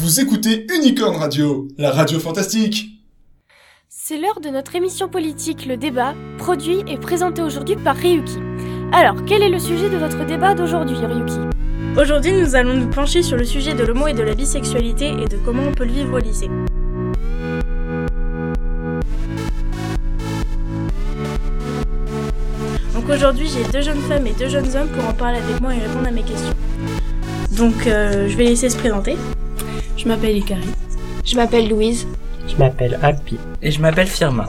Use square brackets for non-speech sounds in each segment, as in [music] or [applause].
Vous écoutez Unicorn Radio, la radio fantastique. C'est l'heure de notre émission politique Le Débat, produit et présenté aujourd'hui par Ryuki. Alors, quel est le sujet de votre débat d'aujourd'hui, Ryuki? Aujourd'hui, nous allons nous pencher sur le sujet de l'homo et de la bisexualité et de comment on peut le vivre au lycée. Donc aujourd'hui, j'ai deux jeunes femmes et deux jeunes hommes pour en parler avec moi et répondre à mes questions. Donc, euh, je vais laisser se présenter. Je m'appelle Ikari. Je m'appelle Louise. Je m'appelle Happy. Et je m'appelle Firmin.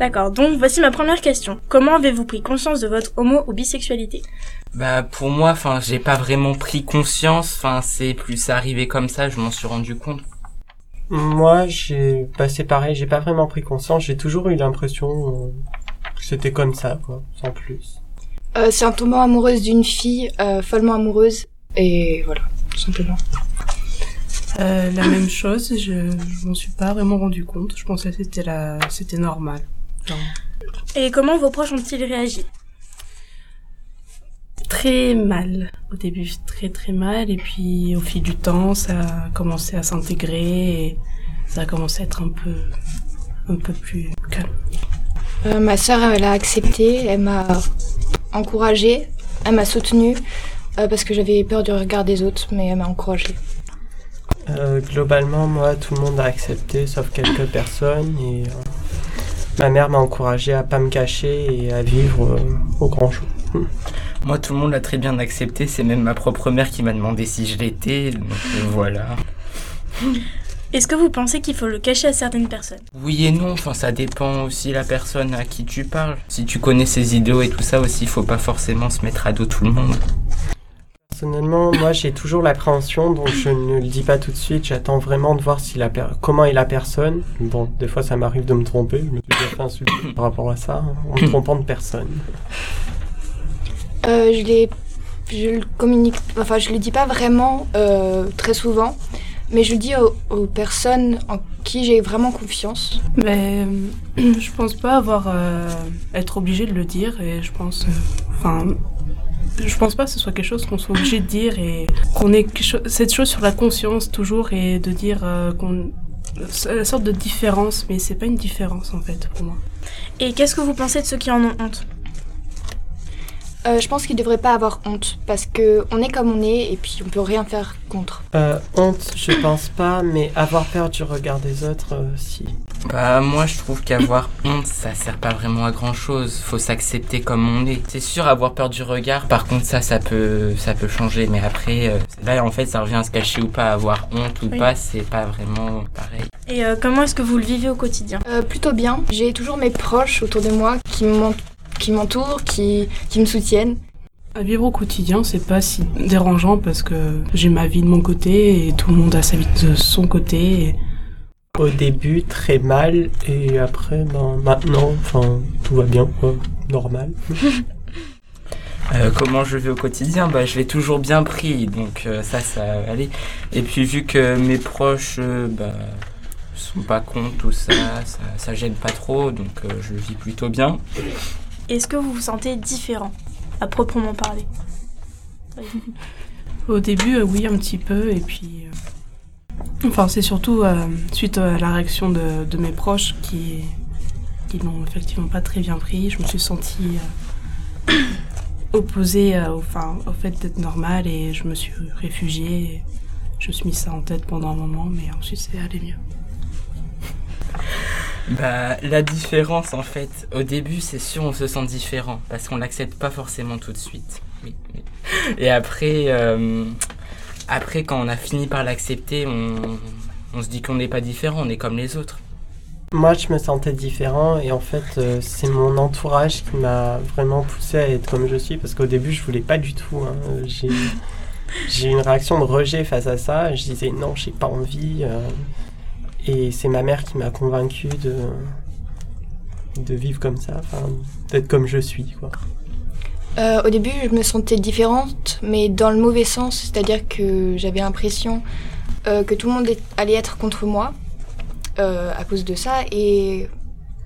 D'accord, donc voici ma première question. Comment avez-vous pris conscience de votre homo ou bisexualité? Bah pour moi, enfin, j'ai pas vraiment pris conscience, enfin, c'est plus arrivé comme ça, je m'en suis rendu compte. Moi, j'ai passé pareil, j'ai pas vraiment pris conscience, j'ai toujours eu l'impression euh, que c'était comme ça, quoi, sans plus. Euh, c'est un tombant amoureuse d'une fille, euh, follement amoureuse, et voilà, tout simplement. Euh, la même chose, je, je m'en suis pas vraiment rendu compte. Je pensais que c'était la, c'était normal. Genre, Et comment vos proches ont-ils réagi? Très mal au début, très très mal, et puis au fil du temps, ça a commencé à s'intégrer et ça a commencé à être un peu, un peu plus calme. Euh, ma sœur, elle a accepté, elle m'a encouragée, elle m'a soutenue, euh, parce que j'avais peur du regard des autres, mais elle m'a encouragée. Euh, globalement, moi, tout le monde a accepté, sauf quelques [coughs] personnes, et euh, ma mère m'a encouragé à pas me cacher et à vivre euh, au grand jour. [laughs] Moi, tout le monde l'a très bien accepté, c'est même ma propre mère qui m'a demandé si je l'étais, donc euh, voilà. [laughs] Est-ce que vous pensez qu'il faut le cacher à certaines personnes? Oui et non, enfin, ça dépend aussi la personne à qui tu parles. Si tu connais ses idéaux et tout ça aussi, faut pas forcément se mettre à dos tout le monde. Personnellement, moi, j'ai toujours l'appréhension, donc je ne le dis pas tout de suite. J'attends vraiment de voir si la per- comment est la personne. Bon, des fois, ça m'arrive de me tromper. Je me suis déjà fait insulter [coughs] par rapport à ça, hein, en me trompant de personne. Euh, je l'ai, je le communique, enfin, je le dis pas vraiment euh, très souvent, mais je le dis aux, aux personnes en qui j'ai vraiment confiance. Mais euh, [coughs] je pense pas avoir euh, être obligé de le dire et je pense, euh, enfin, je pense pas que ce soit quelque chose qu'on soit obligé de dire et qu'on ait cette chose sur la conscience toujours et de dire euh, qu'on c'est la sorte de différence, mais c'est pas une différence en fait pour moi. Et qu'est-ce que vous pensez de ceux qui en ont honte? Euh, je pense qu'ils devraient pas avoir honte, parce que on est comme on est, et puis on peut rien faire contre. Euh, honte, je pense pas, mais avoir peur du regard des autres, euh, si. Bah moi je trouve qu'avoir honte ça sert pas vraiment à grand chose, faut s'accepter comme on est. C'est sûr avoir peur du regard, par contre ça ça peut ça peut changer mais après euh, là en fait ça revient à se cacher ou pas, avoir honte ou Oui. pas c'est pas vraiment pareil. Et euh, comment est-ce que vous le vivez au quotidien? Euh, plutôt bien. J'ai toujours mes proches autour de moi qui m'en- qui m'entourent, qui, qui me soutiennent. À vivre au quotidien, c'est pas si dérangeant parce que j'ai ma vie de mon côté et tout le monde a sa vie de son côté. Et Au début, très mal, et après, ben, maintenant, enfin, tout va bien, quoi. Normal. [laughs] Euh, comment je vis au quotidien? Bah je l'ai toujours bien pris donc euh, ça ça allait. Et puis vu que mes proches euh, bah sont pas contre tout ça, ça, ça gêne pas trop donc euh, je vis plutôt bien. Est-ce que vous vous sentez différent, à proprement parler? Au début, euh, oui, un petit peu, et puis. Enfin, c'est surtout euh, suite à la réaction de, mes proches qui, qui n'ont effectivement pas très bien pris. Je me suis sentie euh, [coughs] opposée euh, au, enfin, au fait d'être normale et je me suis réfugiée. je me suis mis ça en tête pendant un moment, mais ensuite c'est allé mieux. [laughs] Bah la différence en fait, au début c'est sûr on se sent différent parce qu'on l'accepte pas forcément tout de suite. Et après après quand on a fini par l'accepter, on, on se dit qu'on n'est pas différent, on est comme les autres. Moi, je me sentais différent, et en fait, euh, c'est mon entourage qui m'a vraiment poussé à être comme je suis, parce qu'au début, je voulais pas du tout. hein. J'ai [laughs] eu une réaction de rejet face à ça. Je disais non, j'ai pas envie. euh, et c'est ma mère qui m'a convaincu de, de vivre comme ça, d'être comme je suis, quoi. Euh, au début, je me sentais différente, mais dans le mauvais sens, c'est-à-dire que j'avais l'impression euh, que tout le monde allait être contre moi euh, à cause de ça. Et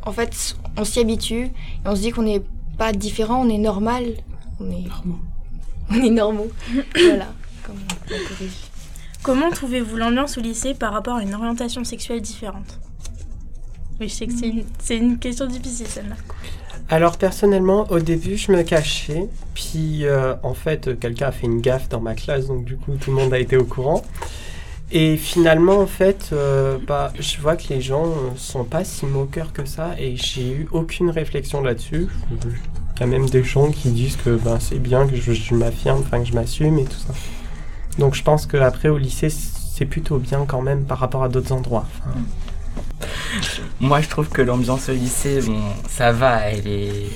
en fait, on s'y habitue et on se dit qu'on n'est pas différent, on est normal, on est, Normand. [laughs] on est normaux. [coughs] voilà. Comme. Comment trouvez-vous l'ambiance au lycée par rapport à une orientation sexuelle différente? Oui, je sais que c'est une, c'est une question difficile celle-là. Alors personnellement, au début, je me cachais. Puis euh, en fait, quelqu'un a fait une gaffe dans ma classe, donc du coup, tout le monde a été au courant. Et finalement, en fait, euh, bah, je vois que les gens euh, sont pas si moqueurs que ça, et j'ai eu aucune réflexion là-dessus. Il y a même des gens qui disent que ben, c'est bien que je, m'affirme, enfin que je m'assume et tout ça. Donc je pense qu'après au lycée, c'est plutôt bien quand même par rapport à d'autres endroits. Moi, je trouve que l'ambiance au lycée, bon, ça va. Il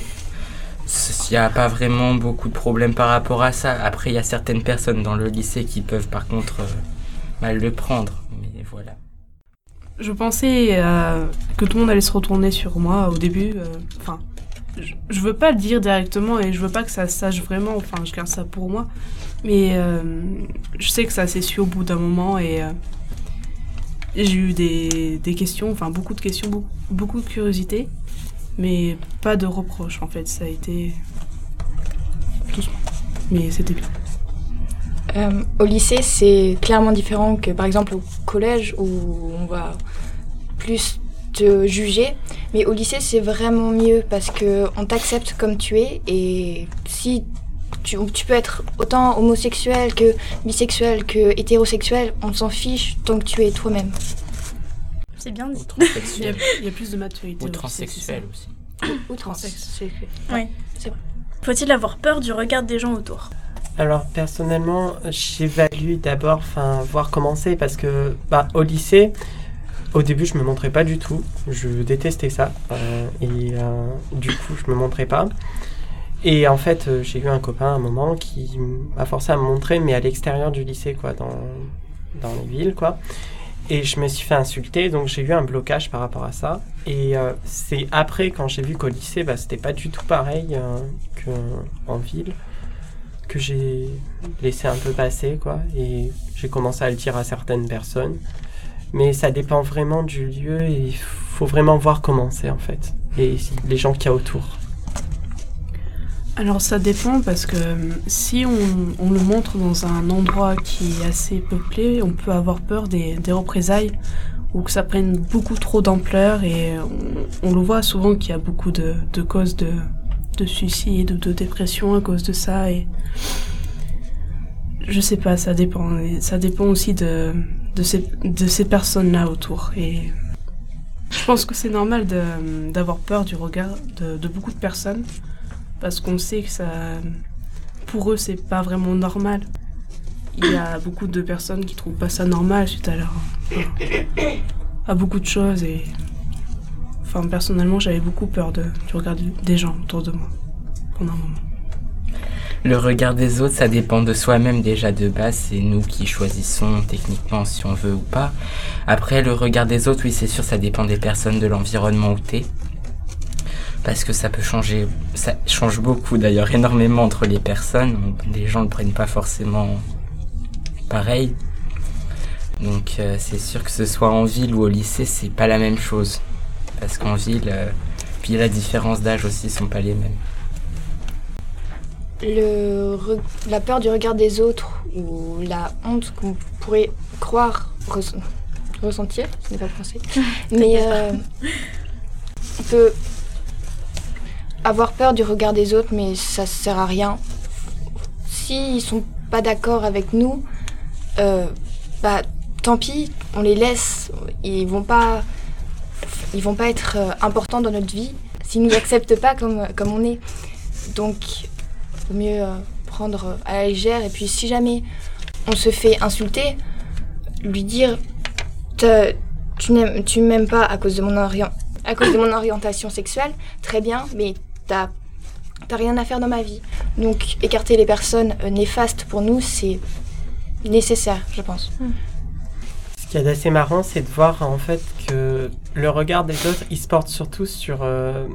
n'y a pas vraiment beaucoup de problèmes par rapport à ça. Après, il y a certaines personnes dans le lycée qui peuvent par contre euh, mal le prendre. Mais voilà. Je pensais euh, que tout le monde allait se retourner sur moi au début. euh, Enfin, je, je veux pas le dire directement et je veux pas que ça sache vraiment. Enfin, je garde ça pour moi. Mais euh, je sais que ça s'est su au bout d'un moment euh, et j'ai eu des, des questions, enfin beaucoup de questions, beaucoup, de curiosité, mais pas de reproches en fait. Ça a été doucement, mais c'était bien. Euh, au lycée, c'est clairement différent que par exemple au collège où on va plus te juger. Mais au lycée, c'est vraiment mieux parce que on t'accepte comme tu es et si tu, tu peux être autant homosexuel que bisexuel que hétérosexuel, on s'en fiche tant que tu es toi-même. C'est bien dit. Ou Il y, a, transsexuel. [laughs] il y a plus de maturité. Ou transsexuel aussi. Ou c'est ça. trans. Transexe, c'est fait. Oui. c'est vrai. Faut-il avoir peur du regard des gens autour? Alors personnellement, j'évalue d'abord, enfin voir comment c'est parce que bah, au lycée, au début je me montrais pas du tout, je détestais ça euh, et euh, du coup je me montrais pas. Et en fait euh, j'ai eu un copain à un moment qui m'a forcé à me montrer mais à l'extérieur du lycée quoi, dans dans les villes quoi. Et je me suis fait insulter, donc j'ai eu un blocage par rapport à ça. Et euh, c'est après, quand j'ai vu qu'au lycée, bah, c'était pas du tout pareil euh, qu'en ville, que j'ai laissé un peu passer, quoi. Et j'ai commencé à le dire à certaines personnes. Mais ça dépend vraiment du lieu et il faut vraiment voir comment c'est, en fait. Et les gens qu'il y a autour. Alors ça dépend parce que euh, si on, le montre dans un endroit qui est assez peuplé, on peut avoir peur des, représailles ou que ça prenne beaucoup trop d'ampleur et on, le voit souvent qu'il y a beaucoup de, causes de, de suicide ou de dépression à cause de ça et je sais pas, ça dépend. Ça dépend aussi de, ces, personnes-là autour et je pense que c'est normal d'avoir peur du regard de beaucoup de personnes parce qu'on sait que ça, pour eux, c'est pas vraiment normal. Il y a beaucoup de personnes qui trouvent pas ça normal suite à leur, à beaucoup de choses et, enfin, personnellement, j'avais beaucoup peur de, du regard des gens autour de moi pendant un moment. Le regard des autres, ça dépend de soi-même déjà de base. C'est nous qui choisissons techniquement si on veut ou pas. Après, le regard des autres, oui, c'est sûr, ça dépend des personnes, de l'environnement où t'es. Parce que ça peut changer, ça change beaucoup d'ailleurs, énormément entre les personnes. Les gens ne le prennent pas forcément pareil. Donc euh, c'est sûr que ce soit en ville ou au lycée, c'est pas la même chose. Parce qu'en ville, euh, puis la différence d'âge aussi sont pas les mêmes. Le re- la peur du regard des autres ou la honte qu'on pourrait croire res- ressentir, ce n'est pas français, [laughs] mais euh, on peut avoir peur du regard des autres, mais ça sert à rien. S'ils sont pas d'accord avec nous, euh, bah tant pis, on les laisse. Ils vont pas, ils vont pas être euh, importants dans notre vie s'ils nous acceptent pas comme comme on est. Donc vaut mieux euh, prendre à la légère et puis si jamais on se fait insulter, lui dire tu n'aimes m'aimes pas à cause de mon à cause de mon orientation sexuelle, très bien, mais t'as t'as rien à faire dans ma vie. Donc écarter les personnes euh, néfastes pour nous, c'est nécessaire, je pense. Ce qui est assez marrant, c'est de voir en fait que le regard des autres, il se porte surtout sur euh,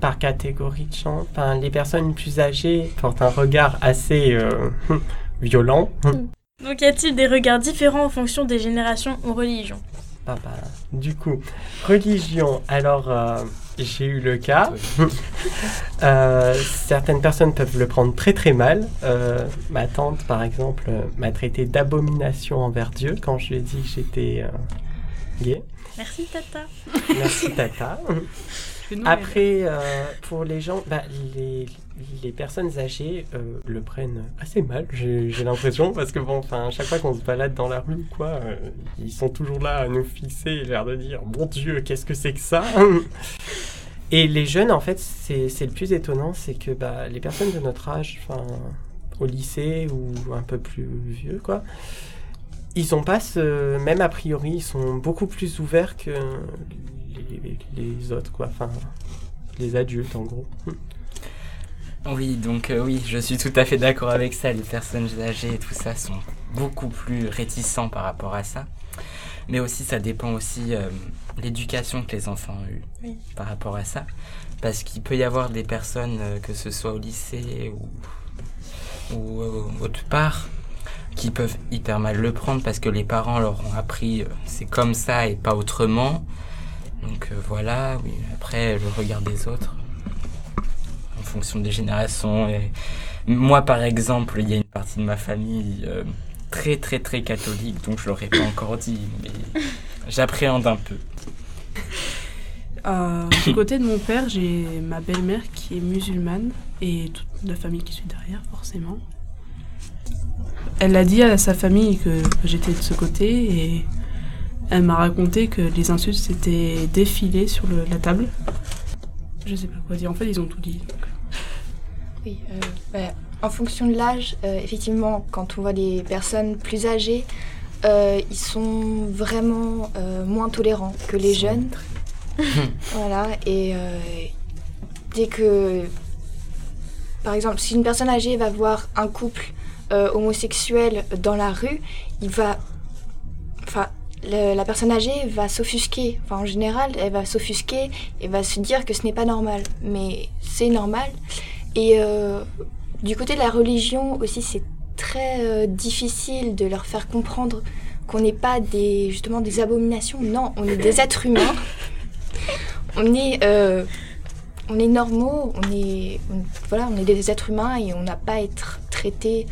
par catégorie de gens. Enfin, les personnes plus âgées portent un regard assez euh, [laughs] violent. Donc y a-t-il des regards différents en fonction des générations ou religions? Ah bah, du coup, religion. Alors, euh, j'ai eu le cas. [laughs] Euh, certaines personnes peuvent le prendre très très mal. Euh, ma tante, par exemple, m'a traité d'abomination envers Dieu quand je lui ai dit que j'étais euh, gay. Merci Tata. Merci Tata. [laughs] Après, euh, pour les gens, bah, les, les personnes âgées euh, le prennent assez mal, j'ai l'impression, parce que bon, enfin, à chaque fois qu'on se balade dans la rue quoi, euh, ils sont toujours là à nous fixer et l'air de dire Mon Dieu, qu'est-ce que c'est que ça? [laughs] Et les jeunes, en fait, c'est c'est le plus étonnant, c'est que bah, les personnes de notre âge, enfin, au lycée ou un peu plus vieux, quoi, ils ont pas ce même a priori, ils sont beaucoup plus ouverts que les, les autres, quoi. Enfin, les adultes, en gros. Oui, donc euh, oui, je suis tout à fait d'accord avec ça. Les personnes âgées et tout ça sont beaucoup plus réticents par rapport à ça. Mais aussi, ça dépend aussi euh, l'éducation que les enfants ont eue Oui. par rapport à ça. Parce qu'il peut y avoir des personnes, euh, que ce soit au lycée ou, ou euh, autre part, qui peuvent hyper mal le prendre parce que les parents leur ont appris euh, c'est comme ça et pas autrement. Donc euh, voilà, oui. Après, le regard des autres en fonction des générations. Et moi, par exemple, il y a une partie de ma famille euh, très, très, très catholique, donc je l'aurais pas encore dit, mais [laughs] j'appréhende un peu. Euh, du [laughs] côté de mon père, j'ai ma belle-mère qui est musulmane et toute la famille qui suit derrière, forcément. Elle a dit à sa famille que, que j'étais de ce côté et elle m'a raconté que les insultes s'étaient défilées sur le- la table. Je sais pas quoi dire. En fait, ils ont tout dit. donc. Oui, euh, bah, en fonction de l'âge, euh, effectivement, quand on voit des personnes plus âgées, euh, ils sont vraiment moins tolérants que les jeunes. [laughs] voilà, et dès que, par exemple, si une personne âgée va voir un couple homosexuel dans la rue, il va, la personne âgée va s'offusquer. Enfin, en général, elle va s'offusquer et va se dire que ce n'est pas normal. Mais c'est normal. Et euh, du côté de la religion aussi, c'est très euh, difficile de leur faire comprendre qu'on n'est pas des, justement des abominations. Non, on est des êtres humains. On est, euh, normaux, on est, voilà, on est des êtres humains et on n'a pas à être traité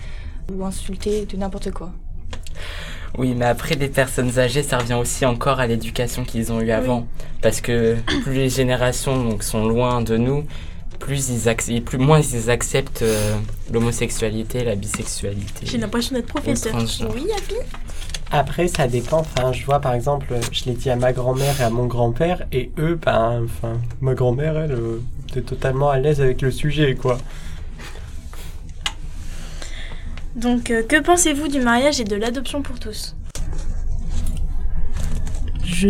ou insulté de n'importe quoi. Oui, mais après, les personnes âgées, ça revient aussi encore à l'éducation qu'ils ont eue avant. Parce que plus les générations donc, sont loin de nous, plus ils ac- plus moins ils acceptent euh, l'homosexualité, la bisexualité. J'ai l'impression d'être professeur. Oui, Abby? Après, ça dépend. Enfin, je vois par exemple, je l'ai dit à ma grand-mère et à mon grand-père, et eux, ben, enfin, ma grand-mère, elle, euh, était totalement à l'aise avec le sujet, quoi. Donc, euh, que pensez-vous du mariage et de l'adoption pour tous? Je,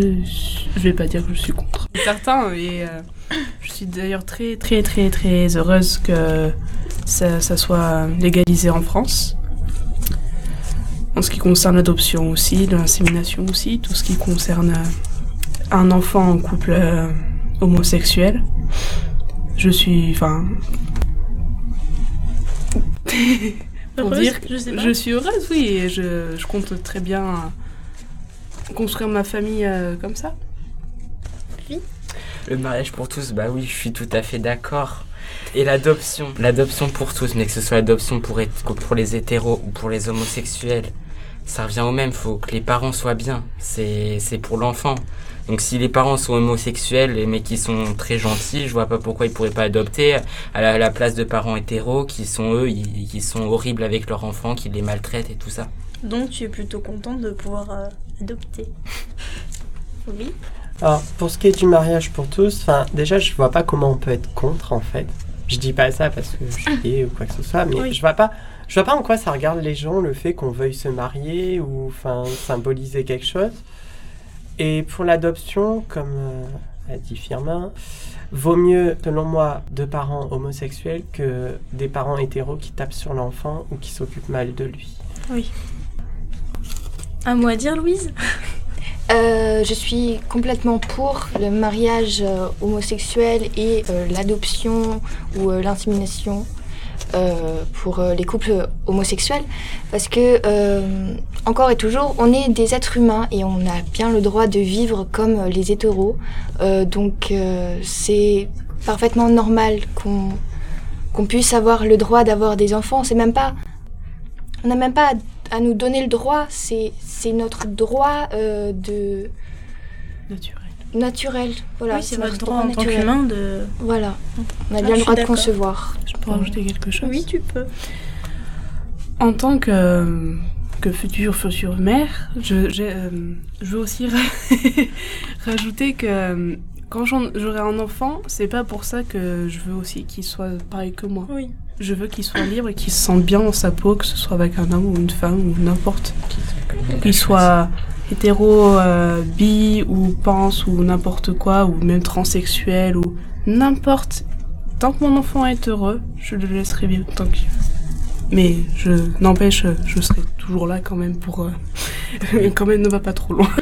je vais pas dire que je suis contre. Certains, et euh, je suis d'ailleurs très très très très heureuse que ça, ça soit légalisé en France. En ce qui concerne l'adoption aussi, l'insémination aussi, tout ce qui concerne un enfant en couple euh, homosexuel. Je suis, enfin, pour Heureuse dire que Je sais pas. je suis heureuse, oui, et je, je compte très bien construire ma famille euh, comme ça. Le mariage pour tous, bah oui, je suis tout à fait d'accord. Et l'adoption, l'adoption pour tous, mais que ce soit l'adoption pour, pour les hétéros ou pour les homosexuels, ça revient au même, faut que les parents soient bien, c'est c'est pour l'enfant. Donc si les parents sont homosexuels mais qui sont très gentils, je vois pas pourquoi ils pourraient pas adopter à la, à la place de parents hétéros qui sont eux, ils- qui sont horribles avec leurs enfants, qui les maltraitent et tout ça. Donc, tu es plutôt contente de pouvoir euh, adopter [laughs] Oui. Alors, pour ce qui est du mariage pour tous, enfin, déjà, je vois pas comment on peut être contre, en fait. Je dis pas ça parce que je suis gay ou quoi que ce soit, mais Oui. je vois pas, je vois pas en quoi ça regarde les gens le fait qu'on veuille se marier ou, enfin, symboliser quelque chose. Et pour l'adoption, comme euh, a dit Firmin, vaut mieux, selon moi, deux parents homosexuels que des parents hétéros qui tapent sur l'enfant ou qui s'occupent mal de lui. Un mot à dire, Louise? Euh, je suis complètement pour le mariage euh, homosexuel et euh, l'adoption ou euh, l'insémination. Euh, pour euh, les couples homosexuels parce que euh, encore et toujours on est des êtres humains et on a bien le droit de vivre comme les hétéros. Euh, donc euh, c'est parfaitement normal qu'on qu'on puisse avoir le droit d'avoir des enfants. C'est même pas on n'a même pas à, nous donner le droit. C'est c'est notre droit euh, de Naturel. Naturel voilà oui, c'est notre votre droit en tant naturel. qu'humain de. voilà on a Ah, bien le droit de concevoir Je peux rajouter quelque chose Oui, tu peux. En tant que, que future, future mère, je, j'ai, euh, je veux aussi ra- [laughs] rajouter que euh, quand j'aurai un enfant, c'est pas pour ça que je veux aussi qu'il soit pareil que moi. Oui. Je veux qu'il soit libre et qu'il se sente bien dans sa peau, que ce soit avec un homme ou une femme ou n'importe. Qu'il soit hétéro, euh, bi ou pense ou n'importe quoi, ou même transsexuel ou n'importe. Tant que mon enfant est heureux, je le laisserai vivre tant qu'il veut. Mais je n'empêche, je serai toujours là quand même pour. euh, [laughs] quand même, ne va pas trop loin. [laughs]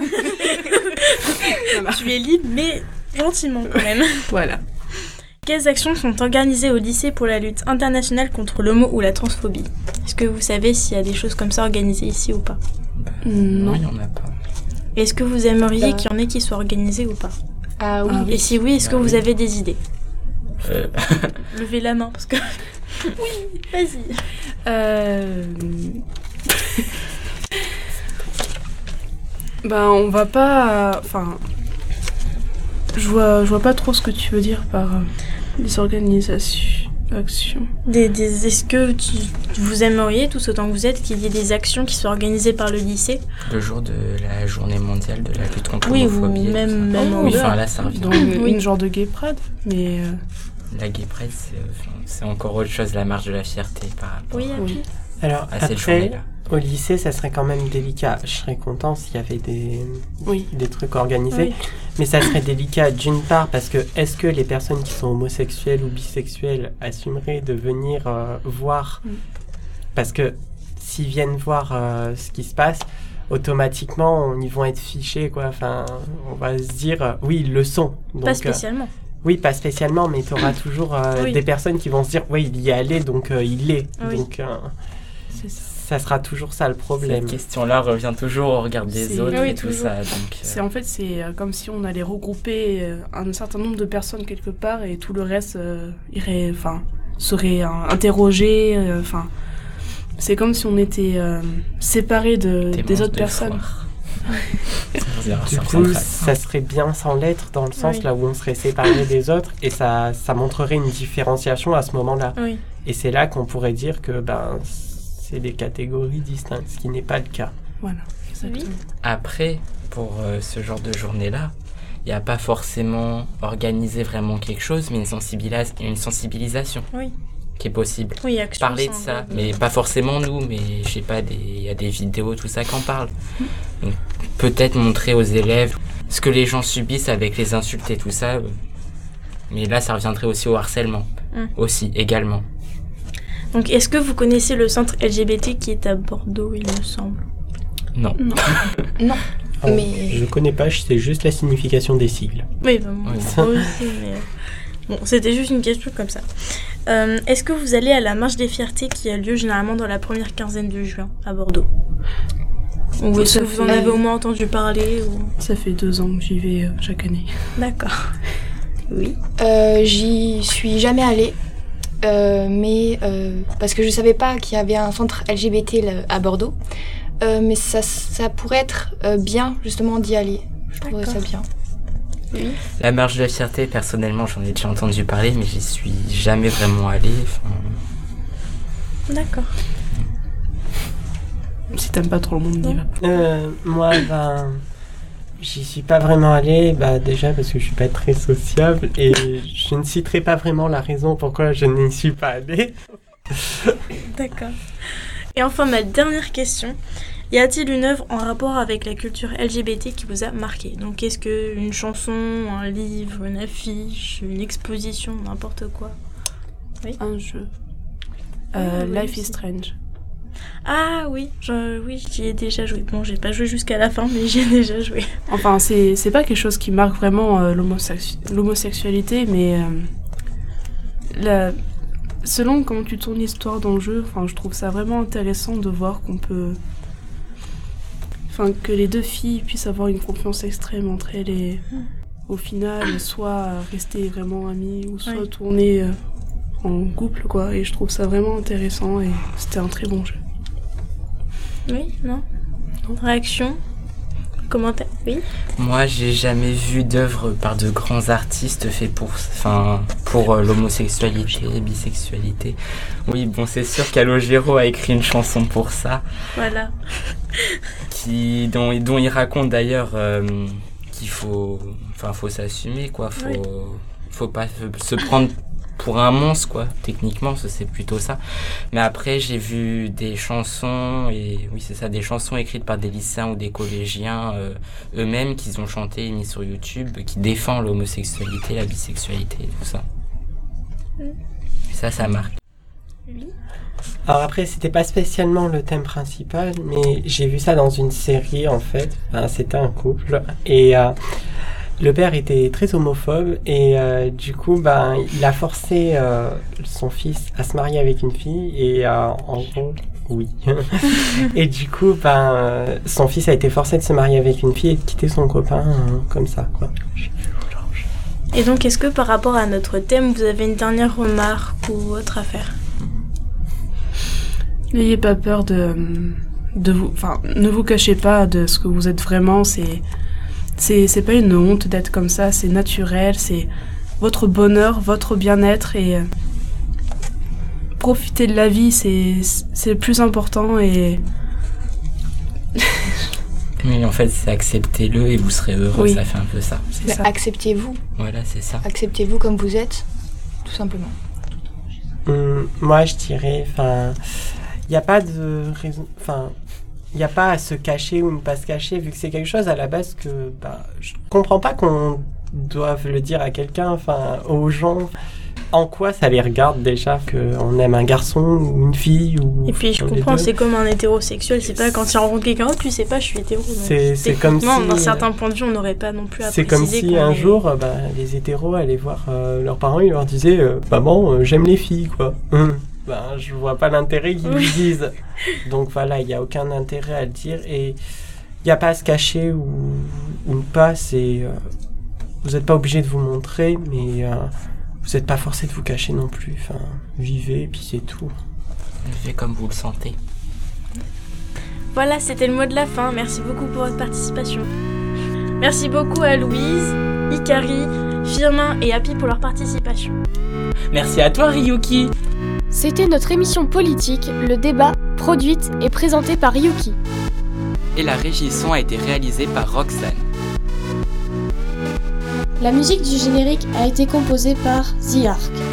Tu es libre, mais gentiment quand même. [laughs] Voilà. Quelles actions sont organisées au lycée pour la lutte internationale contre l'homo ou la transphobie? Est-ce que vous savez s'il y a des choses comme ça organisées ici ou pas? Non. Non, il n'y en a pas. Est-ce que vous aimeriez Bah. qu'il y en ait qui soient organisées ou pas ah oui Ah oui. Et si oui, est-ce que Bah vous oui. avez des idées Euh, [laughs] Levez la main parce que. [laughs] oui, vas-y. Euh... ben, on va pas. Enfin. Je vois, je vois pas trop ce que tu veux dire par euh, les organisations. Actions. Des, des- Est-ce que tu- vous aimeriez, tous autant que vous êtes, qu'il y ait des actions qui soient organisées par le lycée? Le jour de la journée mondiale de la lutte contre Oui, ou l'homophobie. tout même, même en Oui, enfin là, ça revient. Donc, Oui. une genre de gay pride, mais. euh, La gay pride, c'est enfin, c'est encore autre chose, la marche de la fierté par rapport Oui, oui. Alors à cette après, journée-là. au lycée, ça serait quand même délicat. Je serais content s'il y avait des, Oui. des trucs organisés. Oui. Mais ça serait délicat d'une part parce que est-ce que les personnes qui sont homosexuelles ou bisexuelles assumeraient de venir euh, voir Mm. Parce que s'ils viennent voir euh, ce qui se passe, automatiquement, on- ils vont être fichés, quoi. Enfin, on va se dire, euh, oui, ils le sont. Donc, Pas euh, spécialement. Oui, pas spécialement, mais tu auras [clears throat] toujours euh, Oui. des personnes qui vont se dire, oui, il y est allé, donc euh, il l'est. Oui. Donc, euh, C'est ça. ça sera toujours ça le problème. Cette question-là revient toujours au regard des autres Oui, et tout ça. Donc, C'est euh, en fait c'est euh, comme si on allait regrouper euh, un certain nombre de personnes quelque part et tout le reste euh, irait enfin serait euh, interrogé euh, enfin c'est comme si on était euh, séparés de, des autres de personnes. foire. [laughs] Du coup, ça serait bien sans l'être dans le sens Oui. là où on serait séparés des autres et ça, ça montrerait une différenciation à ce moment-là. Oui. Et c'est là qu'on pourrait dire que ben, c'est des catégories distinctes, ce qui n'est pas le cas. Voilà. Après, pour euh, ce genre de journée-là, il n'y a pas forcément organisé vraiment quelque chose, mais une, sensibilis- une sensibilisation Oui. Qui est possible. Oui, Parler de ça, mais pas forcément nous, mais je sais pas, des- il y a des vidéos, tout ça qui en parle. Donc, peut-être montrer aux élèves ce que les gens subissent avec les insultes et tout ça. Mais là, ça reviendrait aussi au harcèlement. Mm. Aussi, également. Donc, est-ce que vous connaissez le centre LGBT qui est à Bordeaux, il me semble? Non. Oh, [laughs] Mais- Je connais pas, je sais juste la signification des sigles. Oui, bah, moi Oui. moi aussi, mais... Bon, c'était juste une question comme ça. Euh, est-ce que vous allez à la marche des fiertés qui a lieu généralement dans la première quinzaine de juin à Bordeaux Ou est-ce que vous en avez au moins entendu parler ou... Ça fait deux ans que j'y vais euh, chaque année. D'accord. Oui. Euh, J'y suis jamais allée, euh, mais euh, parce que je savais pas qu'il y avait un centre LGBT là, à Bordeaux. Euh, mais ça, ça pourrait être euh, bien justement d'y aller. Je trouverais ça D'accord. La marche de la fierté, personnellement, j'en ai déjà entendu parler, mais j'y suis jamais vraiment allé. D'accord. Si t'aimes pas trop le monde, n'y va pas. Euh, moi, ben, j'y suis pas vraiment allé, bah, déjà parce que je suis pas très sociable et je ne citerai pas vraiment la raison pourquoi je n'y suis pas allé. D'accord. Et enfin, ma dernière question. Y a-t-il une œuvre en rapport avec la culture LGBT qui vous a marqué? Donc, est-ce que une chanson, un livre, une affiche, une exposition, n'importe quoi? Un jeu. Ah, Euh, oui, Life is. Strange. Ah oui, je, oui, j'y ai déjà joué. Bon, j'ai pas joué jusqu'à la fin, mais [laughs] j'y ai déjà joué. Enfin, c'est c'est pas quelque chose qui marque vraiment euh, l'homosexu- l'homosexualité, mais euh, la- selon comment tu tournes l'histoire dans le jeu, enfin, je trouve ça vraiment intéressant de voir qu'on peut. Enfin, que les deux filles puissent avoir une confiance extrême entre elles et au final, [coughs] soit rester vraiment amies ou soit Oui. tourner euh, en couple, quoi. Et je trouve ça vraiment intéressant et c'était un très bon jeu. Oui, non? Réaction? Oui Moi, j'ai jamais vu d'œuvre par de grands artistes fait pour, enfin, pour euh, l'homosexualité, bisexualité. Oui, bon, c'est sûr qu'Alogero a écrit une chanson pour ça, Voilà. qui, dont, dont il raconte d'ailleurs euh, qu'il faut, enfin, faut s'assumer, quoi. Faut, Oui. faut pas se prendre pour un monstre, quoi. Techniquement, c'est plutôt ça. Mais après, j'ai vu des chansons, et oui, c'est ça, des chansons écrites par des lycéens ou des collégiens euh, eux-mêmes qu'ils ont chanté et mis sur YouTube, qui défendent l'homosexualité, la bisexualité et tout ça. Et ça, ça marque. Alors après, c'était pas spécialement le thème principal, mais j'ai vu ça dans une série en fait. Enfin, c'était un couple et euh, le père était très homophobe et euh, du coup, ben, il a forcé euh, son fils à se marier avec une fille et euh, en gros, oui. [laughs] et du coup, ben, euh, son fils a été forcé de se marier avec une fille et de quitter son copain euh, comme ça, quoi. Et donc, est-ce que par rapport à notre thème, vous avez une dernière remarque ou autre à faire? N'ayez pas peur de, de vous, enfin, ne vous cachez pas de ce que vous êtes vraiment. C'est, c'est, c'est pas une honte d'être comme ça. C'est naturel. C'est votre bonheur, votre bien-être et euh, profiter de la vie. C'est, c'est le plus important et [laughs] Mais en fait, c'est acceptez-le et vous serez heureux, Oui. ça fait un peu ça. Acceptez-vous. Voilà, c'est ça. Acceptez-vous comme vous êtes, tout simplement. Hum, moi, je dirais, enfin, il n'y a pas de raison, enfin, il n'y a pas à se cacher ou ne pas se cacher, vu que c'est quelque chose à la base que, bah, je comprends pas qu'on doive le dire à quelqu'un, enfin, aux gens. En quoi ça les regarde déjà qu'on aime un garçon ou une fille ou Et puis, je comprends, c'est comme un hétérosexuel. C'est pas quand tu rencontres quelqu'un, oh, tu sais pas, je suis hétéro. C'est- comme si, D'un euh, certain point de vue, on n'aurait pas non plus à C'est comme si un est- jour, bah, les hétéros allaient voir euh, leurs parents, ils leur disaient euh, Maman, euh, j'aime les filles, quoi. Hum. Ben, je vois pas l'intérêt qu'ils lui disent. Donc voilà, il n'y a aucun intérêt à le dire. Et il n'y a pas à se cacher ou, ou pas. C'est, euh, vous n'êtes pas obligé de vous montrer, mais euh, vous n'êtes pas forcé de vous cacher non plus. Enfin, vivez, et puis c'est tout. Vivez comme vous le sentez. Voilà, c'était le mot de la fin. Merci beaucoup pour votre participation. Merci beaucoup à Louise, Ikari, Firmin et Happy pour leur participation. Merci à toi, Ryuki. C'était notre émission politique, Le Débat, produite et présentée par Yuki. Et la régie son a été réalisée par Roxane. La musique du générique a été composée par The Ark.